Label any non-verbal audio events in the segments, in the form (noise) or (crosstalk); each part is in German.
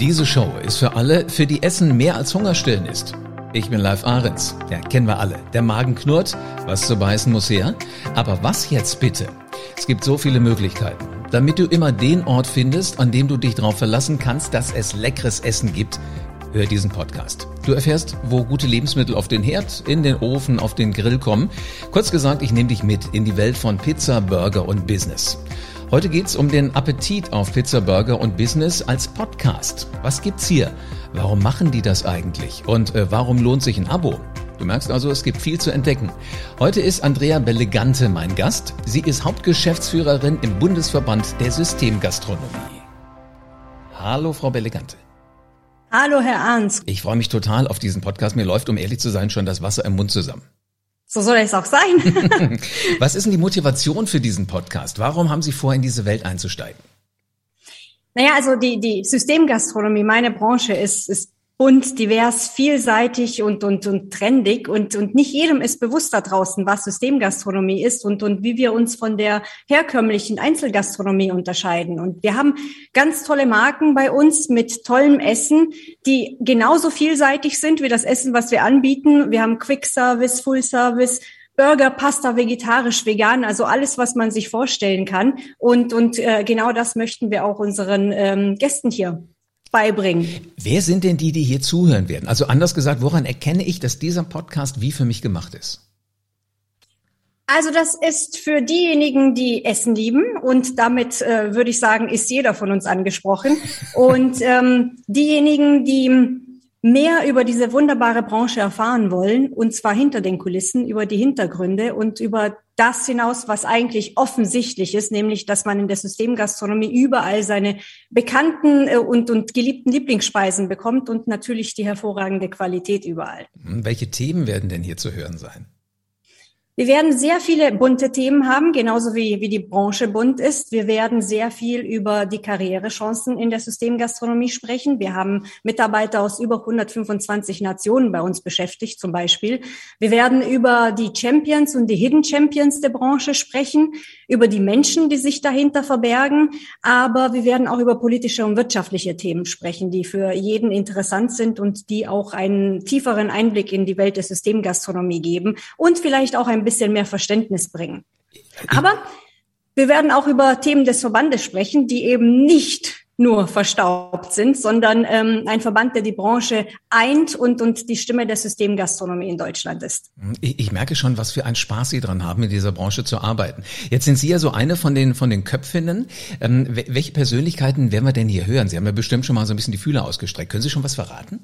Diese Show ist für alle, für die Essen mehr als Hungerstillen ist. Ich bin Live Ahrens. Ja, kennen wir alle. Der Magen knurrt, was zu beißen muss her. Aber was jetzt bitte? Es gibt so viele Möglichkeiten. Damit du immer den Ort findest, an dem du dich darauf verlassen kannst, dass es leckeres Essen gibt, hör diesen Podcast. Du erfährst, wo gute Lebensmittel auf den Herd, in den Ofen, auf den Grill kommen. Kurz gesagt, ich nehme dich mit in die Welt von Pizza, Burger und Business. Heute geht's um den Appetit auf Pizza, Burger und Business als Podcast. Was gibt's hier? Warum machen die das eigentlich? Und äh, warum lohnt sich ein Abo? Du merkst also, es gibt viel zu entdecken. Heute ist Andrea Bellegante mein Gast. Sie ist Hauptgeschäftsführerin im Bundesverband der Systemgastronomie. Hallo, Frau Bellegante. Hallo, Herr Arns. Ich freue mich total auf diesen Podcast. Mir läuft, um ehrlich zu sein, schon das Wasser im Mund zusammen. So soll es auch sein. (laughs) (laughs) Was ist denn die Motivation für diesen Podcast? Warum haben Sie vor, in diese Welt einzusteigen? Naja, also die, die Systemgastronomie, meine Branche ist, ist bunt, divers, vielseitig und, und, und trendig. Und, und nicht jedem ist bewusst da draußen, was Systemgastronomie ist und, und wie wir uns von der herkömmlichen Einzelgastronomie unterscheiden. Und wir haben ganz tolle Marken bei uns mit tollem Essen, die genauso vielseitig sind wie das Essen, was wir anbieten. Wir haben Quick Service, Full Service, Burger, Pasta, vegetarisch, vegan, also alles, was man sich vorstellen kann. Und, und äh, genau das möchten wir auch unseren ähm, Gästen hier beibringen. Wer sind denn die, die hier zuhören werden? Also anders gesagt, woran erkenne ich, dass dieser Podcast wie für mich gemacht ist? Also das ist für diejenigen, die Essen lieben und damit äh, würde ich sagen, ist jeder von uns angesprochen. (laughs) Und ähm, diejenigen, die mehr über diese wunderbare Branche erfahren wollen, und zwar hinter den Kulissen, über die Hintergründe und über das hinaus, was eigentlich offensichtlich ist, nämlich, dass man in der Systemgastronomie überall seine bekannten äh, und, und geliebten Lieblingsspeisen bekommt und natürlich die hervorragende Qualität überall. Welche Themen werden denn hier zu hören sein? Wir werden sehr viele bunte Themen haben, genauso wie, wie die Branche bunt ist. Wir werden sehr viel über die Karrierechancen in der Systemgastronomie sprechen. Wir haben Mitarbeiter aus über 125 Nationen bei uns beschäftigt, zum Beispiel. Wir werden über die Champions und die Hidden Champions der Branche sprechen, über die Menschen, die sich dahinter verbergen. Aber wir werden auch über politische und wirtschaftliche Themen sprechen, die für jeden interessant sind und die auch einen tieferen Einblick in die Welt der Systemgastronomie geben und vielleicht auch ein bisschen mehr Verständnis bringen. Aber wir werden auch über Themen des Verbandes sprechen, die eben nicht nur verstaubt sind, sondern ähm, ein Verband, der die Branche eint und, und die Stimme der Systemgastronomie in Deutschland ist. Ich, ich merke schon, was für einen Spaß Sie dran haben, in dieser Branche zu arbeiten. Jetzt sind Sie ja so eine von den, von den Köpfinnen. Ähm, welche Persönlichkeiten werden wir denn hier hören? Sie haben ja bestimmt schon mal so ein bisschen die Fühler ausgestreckt. Können Sie schon was verraten?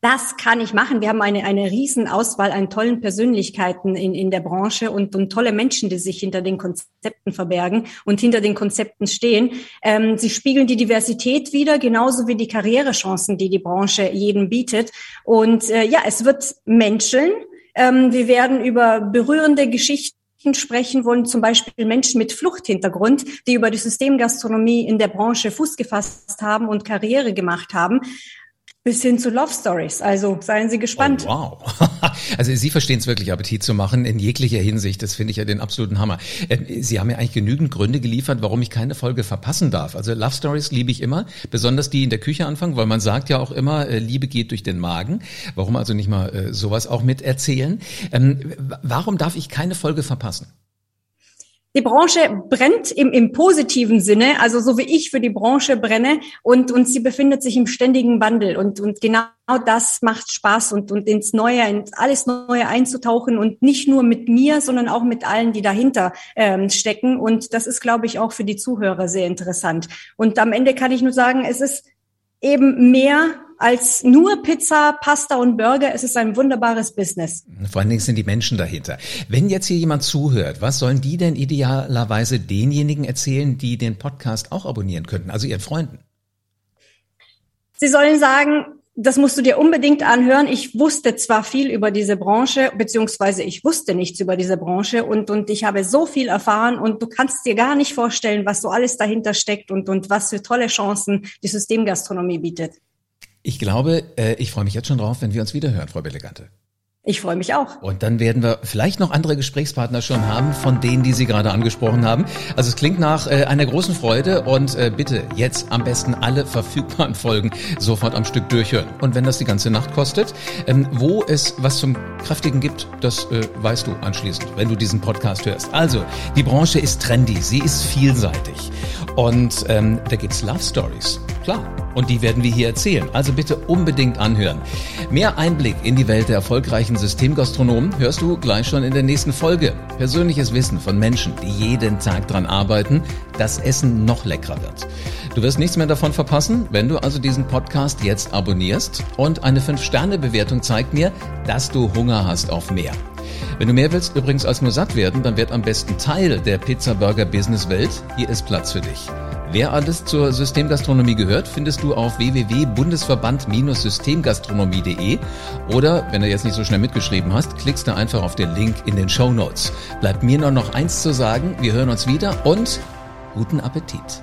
Das kann ich machen. Wir haben eine, eine riesen Auswahl an tollen Persönlichkeiten in, in der Branche und, und tolle Menschen, die sich hinter den Konzepten verbergen und hinter den Konzepten stehen. Ähm, sie spiegeln die Diversität wieder, genauso wie die Karrierechancen, die die Branche jedem bietet. Und äh, ja, es wird menscheln. Ähm, wir werden über berührende Geschichten sprechen wollen, zum Beispiel Menschen mit Fluchthintergrund, die über die Systemgastronomie in der Branche Fuß gefasst haben und Karriere gemacht haben bis hin zu Love Stories. Also seien Sie gespannt. Oh, wow. (laughs) Also Sie verstehen es wirklich, Appetit zu machen in jeglicher Hinsicht. Das finde ich ja den absoluten Hammer. Ähm, Sie haben ja eigentlich genügend Gründe geliefert, warum ich keine Folge verpassen darf. Also Love Stories liebe ich immer, besonders die in der Küche anfangen, weil man sagt ja auch immer, äh, Liebe geht durch den Magen. Warum also nicht mal äh, sowas auch mit erzählen? Ähm, warum darf ich keine Folge verpassen? Die Branche brennt im, im positiven Sinne, also so wie ich für die Branche brenne und, und sie befindet sich im ständigen Wandel und, und genau das macht Spaß und, und ins Neue, ins alles Neue einzutauchen und nicht nur mit mir, sondern auch mit allen, die dahinter ähm, stecken und das ist, glaube ich, auch für die Zuhörer sehr interessant. Und am Ende kann ich nur sagen, es ist eben mehr als nur Pizza, Pasta und Burger. Es ist ein wunderbares Business. Vor allen Dingen sind die Menschen dahinter. Wenn jetzt hier jemand zuhört, was sollen die denn idealerweise denjenigen erzählen, die den Podcast auch abonnieren könnten, also ihren Freunden? Sie sollen sagen, das musst du dir unbedingt anhören. Ich wusste zwar viel über diese Branche, beziehungsweise ich wusste nichts über diese Branche und, und ich habe so viel erfahren und du kannst dir gar nicht vorstellen, was so alles dahinter steckt und, und was für tolle Chancen die Systemgastronomie bietet. Ich glaube, äh, ich freue mich jetzt schon drauf, wenn wir uns wiederhören, Frau Belegante. Ich freue mich auch. Und dann werden wir vielleicht noch andere Gesprächspartner schon haben, von denen, die Sie gerade angesprochen haben. Also es klingt nach äh, einer großen Freude und äh, bitte jetzt am besten alle verfügbaren Folgen sofort am Stück durchhören. Und wenn das die ganze Nacht kostet, ähm, wo es was zum Kräftigen gibt, das äh, weißt du anschließend, wenn du diesen Podcast hörst. Also, die Branche ist trendy, sie ist vielseitig. Und ähm, da gibt's Love Stories, klar. Und die werden wir hier erzählen. Also bitte unbedingt anhören. Mehr Einblick in die Welt der erfolgreichen Systemgastronomen hörst du gleich schon in der nächsten Folge. Persönliches Wissen von Menschen, die jeden Tag dran arbeiten, dass Essen noch leckerer wird. Du wirst nichts mehr davon verpassen, wenn du also diesen Podcast jetzt abonnierst. Und eine 5-Sterne-Bewertung zeigt mir, dass du Hunger hast auf mehr. Wenn du mehr willst, übrigens als nur satt werden, dann werd am besten Teil der Pizza-Burger-Business-Welt. Hier ist Platz für dich. Wer alles zur Systemgastronomie gehört, findest du auf www.bundesverband-systemgastronomie.de oder, wenn du jetzt nicht so schnell mitgeschrieben hast, klickst du einfach auf den Link in den Show Notes. Bleibt mir nur noch eins zu sagen, wir hören uns wieder und guten Appetit.